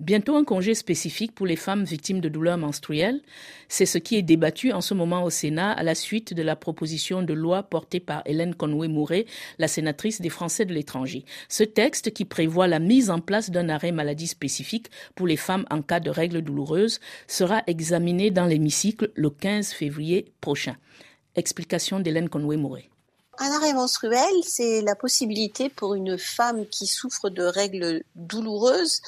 Bientôt un congé spécifique pour les femmes victimes de douleurs menstruelles. C'est ce qui est débattu en ce moment au Sénat à la suite de la proposition de loi portée par Hélène Conway-Mouret, la sénatrice des Français de l'étranger. Ce texte qui prévoit la mise en place d'un arrêt maladie spécifique pour les femmes en cas de règles douloureuses sera examiné dans l'hémicycle le 15 février prochain. Explication d'Hélène Conway-Mouret. Un arrêt menstruel, c'est la possibilité pour une femme qui souffre de règles douloureuses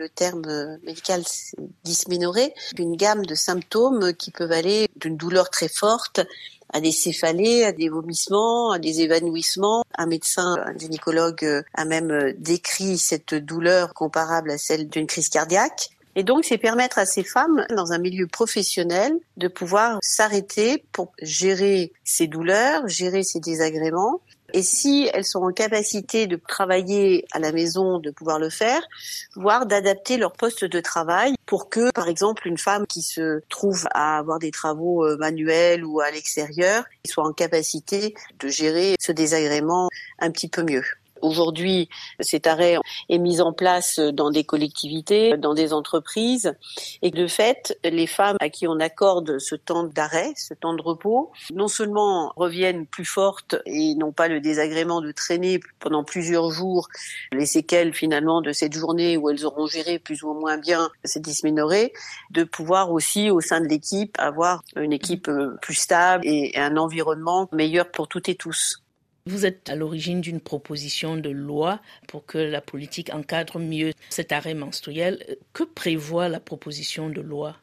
le terme médical c'est dysménorrhée, une gamme de symptômes qui peuvent aller d'une douleur très forte à des céphalées, à des vomissements, à des évanouissements. Un médecin, un gynécologue a même décrit cette douleur comparable à celle d'une crise cardiaque. Et donc, c'est permettre à ces femmes, dans un milieu professionnel, de pouvoir s'arrêter pour gérer ces douleurs, gérer ces désagréments et si elles sont en capacité de travailler à la maison, de pouvoir le faire, voire d'adapter leur poste de travail pour que, par exemple, une femme qui se trouve à avoir des travaux euh, manuels ou à l'extérieur soit en capacité de gérer ce désagrément un petit peu mieux. Aujourd'hui, cet arrêt est mis en place dans des collectivités, dans des entreprises, et de fait, les femmes à qui on accorde ce temps d'arrêt, ce temps de repos, non seulement reviennent plus fortes et n'ont pas le désagrément de traîner pendant plusieurs jours les séquelles finalement de cette journée où elles auront géré plus ou moins bien cette dysménorrhée, de pouvoir aussi au sein de l'équipe avoir une équipe plus stable et un environnement meilleur pour toutes et tous. Vous êtes à l'origine d'une proposition de loi pour que la politique encadre mieux cet arrêt menstruel. Que prévoit la proposition de loi?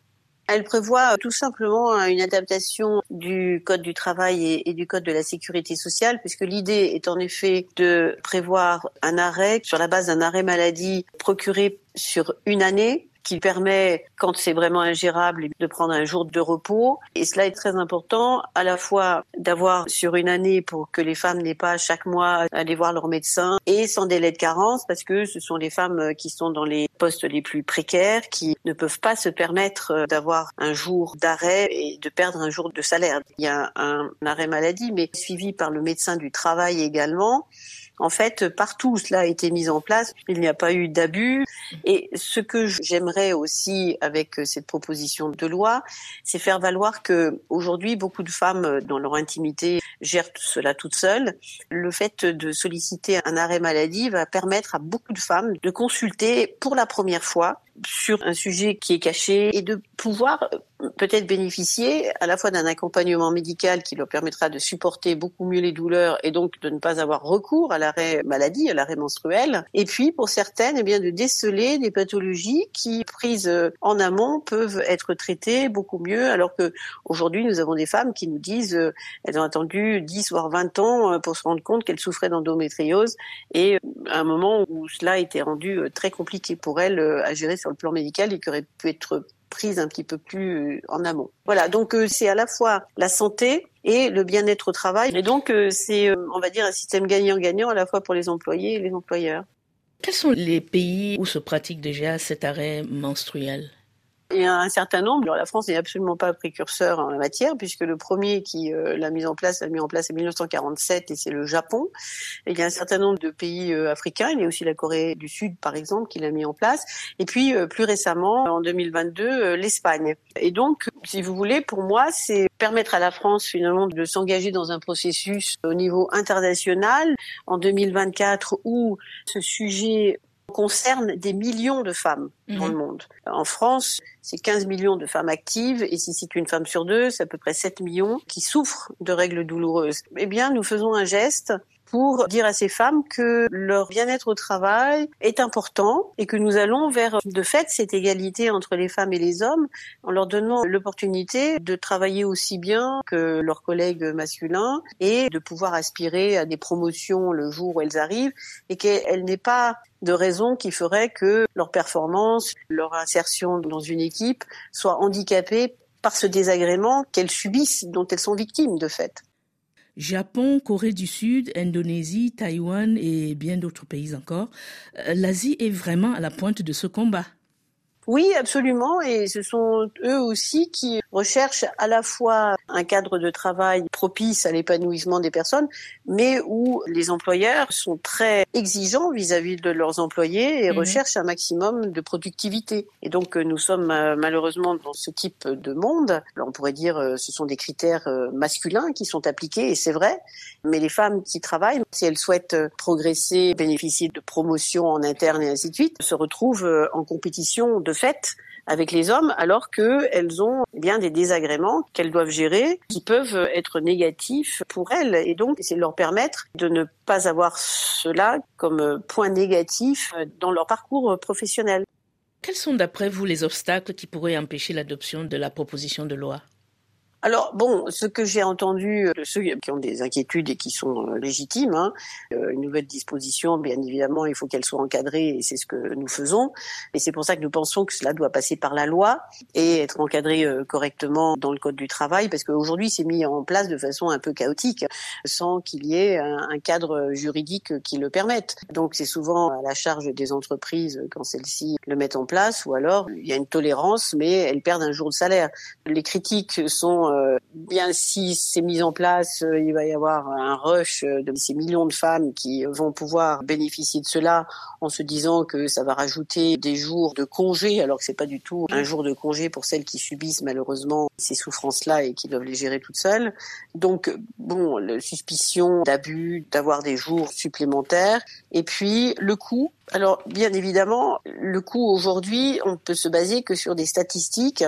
Elle prévoit tout simplement une adaptation du Code du travail et, du Code de la sécurité sociale, puisque l'idée est en effet de prévoir un arrêt sur la base d'un arrêt maladie procuré sur une année qui permet, quand c'est vraiment ingérable, de prendre un jour de repos. Et cela est très important, à la fois d'avoir sur une année pour que les femmes n'aient pas chaque mois à aller voir leur médecin et sans délai de carence parce que ce sont les femmes qui sont dans les postes les plus précaires qui ne peuvent pas se permettre d'avoir un jour d'arrêt et de perdre un jour de salaire. Il y a un arrêt maladie, mais suivi par le médecin du travail également. En fait, partout cela a été mis en place, il n'y a pas eu d'abus. Et ce que j'aimerais aussi avec cette proposition de loi, c'est faire valoir que aujourd'hui beaucoup de femmes dans leur intimité gèrent cela toutes seules. Le fait de solliciter un arrêt maladie va permettre à beaucoup de femmes de consulter pour la première fois sur un sujet qui est caché et de pouvoir peut-être bénéficier à la fois d'un accompagnement médical qui leur permettra de supporter beaucoup mieux les douleurs et donc de ne pas avoir recours à l'arrêt maladie, à l'arrêt menstruel. Et puis pour certaines, eh bien de déceler des pathologies qui, prises en amont, peuvent être traitées beaucoup mieux. Alors que aujourd'hui, nous avons des femmes qui nous disent euh, elles ont attendu 10 voire 20 ans euh, pour se rendre compte qu'elles souffraient d'endométriose et euh, à un moment où cela été rendu très compliqué pour elles à gérer le plan médical et qui aurait pu être prise un petit peu plus en amont. Voilà, donc euh, c'est à la fois la santé et le bien-être au travail. Et donc euh, c'est, euh, on va dire, un système gagnant-gagnant à la fois pour les employés et les employeurs. Quels sont les pays où se pratique déjà cet arrêt menstruel? Il y a un certain nombre. La France n'est absolument pas précurseur en la matière, puisque le premier qui euh, l'a mis en place, l'a mis en place en 1947, et c'est le Japon. Et il y a un certain nombre de pays euh, africains. Il y a aussi la Corée du Sud, par exemple, qui l'a mis en place. Et puis, euh, plus récemment, en 2022, l'Espagne. Et donc, si vous voulez, pour moi, c'est permettre à la France, finalement, de s'engager dans un processus au niveau international en 2024 où ce sujet concerne des millions de femmes dans le mhm. monde. En France, c'est 15 millions de femmes actives et si c'est une femme sur deux, c'est à peu près 7 millions qui souffrent de règles douloureuses. Eh bien, nous faisons un geste pour dire à ces femmes que leur bien-être au travail est important et que nous allons vers de fait cette égalité entre les femmes et les hommes en leur donnant l'opportunité de travailler aussi bien que leurs collègues masculins et de pouvoir aspirer à des promotions le jour où elles arrivent et qu'elles n'aient pas de raison qui ferait que leur performance, leur insertion dans une équipe soit handicapée par ce désagrément qu'elles subissent, dont elles sont victimes de fait. Japon, Corée du Sud, Indonésie, Taïwan et bien d'autres pays encore, euh, l'Asie est vraiment à la pointe de ce combat. Oui, absolument. Et ce sont eux aussi qui recherchent à la fois un cadre de travail propice à l'épanouissement des personnes, mais où les employeurs sont très exigeants vis-à-vis de leurs employés et mhm. recherchent un maximum de productivité. Et donc, euh, nous sommes euh, malheureusement dans ce type de monde. on pourrait dire euh, ce sont des critères masculins qui sont appliqués, et c'est vrai. Mais les femmes qui travaillent, si elles souhaitent progresser, bénéficier de promotions en interne et ainsi de suite, se retrouvent en compétition de fait avec les hommes alors qu'elles ont eh bien des désagréments qu'elles doivent gérer qui peuvent être négatifs pour elles et donc c'est leur permettre de ne pas avoir cela comme point négatif dans leur parcours professionnel. Quels sont d'après vous les obstacles qui pourraient empêcher l'adoption de la proposition de loi? Alors bon, ce que j'ai entendu de ceux qui ont des inquiétudes et qui sont euh, légitimes, hein, euh, une nouvelle disposition, bien évidemment, il faut qu'elle soit encadrée et c'est ce que nous faisons. Et c'est pour ça que nous pensons que cela doit passer par la loi et être encadré euh, correctement dans le code du travail, parce qu'aujourd'hui c'est mis en place de façon un peu chaotique, sans qu'il y ait un cadre juridique qui le permette. Donc c'est souvent à la charge des entreprises quand celles-ci le mettent en place, ou alors il y a une tolérance, mais elles perdent un jour de salaire. Les critiques sont euh, bien si c'est mis en place, euh, il va y avoir un rush de ces millions de femmes qui vont pouvoir bénéficier de cela en se disant que ça va rajouter des jours de congé, alors que c'est pas du tout un jour de congé pour celles qui subissent malheureusement ces souffrances-là et qui doivent les gérer toutes seules. Donc bon, la suspicion d'abus, d'avoir des jours supplémentaires, et puis le coût. Alors bien évidemment, le coût aujourd'hui, on peut se baser que sur des statistiques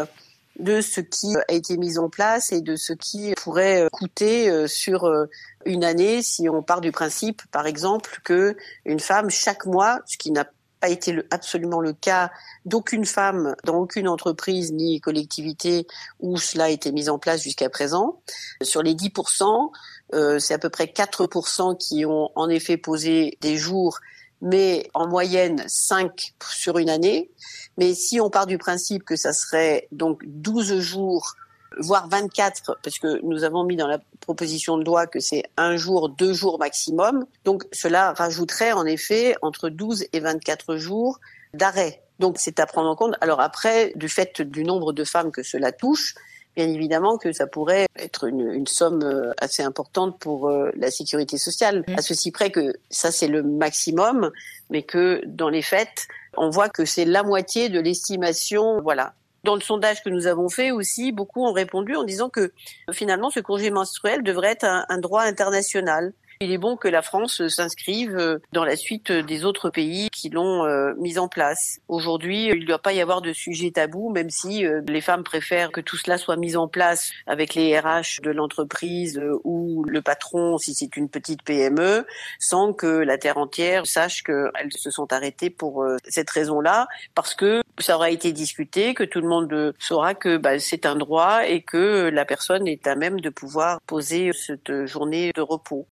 de ce qui a été mis en place et de ce qui pourrait euh, coûter euh, sur euh, une année si on part du principe, par exemple, que une femme chaque mois, ce qui n'a pas été absolument le cas d'aucune femme dans aucune entreprise ni collectivité où cela a été mis en place jusqu'à présent. Sur les 10%, c'est à peu près 4% qui ont en effet posé des jours mais en moyenne 5 sur une année. Mais si on part du principe que ça serait donc 12 jours, voire 24, parce que nous avons mis dans la proposition de loi que c'est un jour, deux jours maximum, donc cela rajouterait en effet entre 12 et 24 jours d'arrêt. Donc c'est à prendre en compte. Alors après, du fait du nombre de femmes que cela touche, bien évidemment que ça pourrait être une, une somme euh, assez importante pour euh, la sécurité sociale. Mmh. À ceci près que ça c'est le maximum, mais que dans les faits, on voit que c'est la moitié de l'estimation. Voilà. Dans le sondage que nous avons fait aussi, beaucoup ont répondu en disant que finalement ce congé menstruel devrait être un droit international. Il est bon que la France s'inscrive euh, dans la suite des autres pays qui l'ont euh, mis en place. Aujourd'hui, il ne doit pas y avoir de sujet tabou, même si euh, les femmes préfèrent que tout cela soit mis en place avec les RH de l'entreprise ou le patron si c'est une petite PME, sans que la terre entière sache qu'elles se sont arrêtées pour cette raison-là, parce que ça aura été discuté, que tout le monde saura que bah, c'est un droit et que la personne est à même de pouvoir poser cette journée de repos.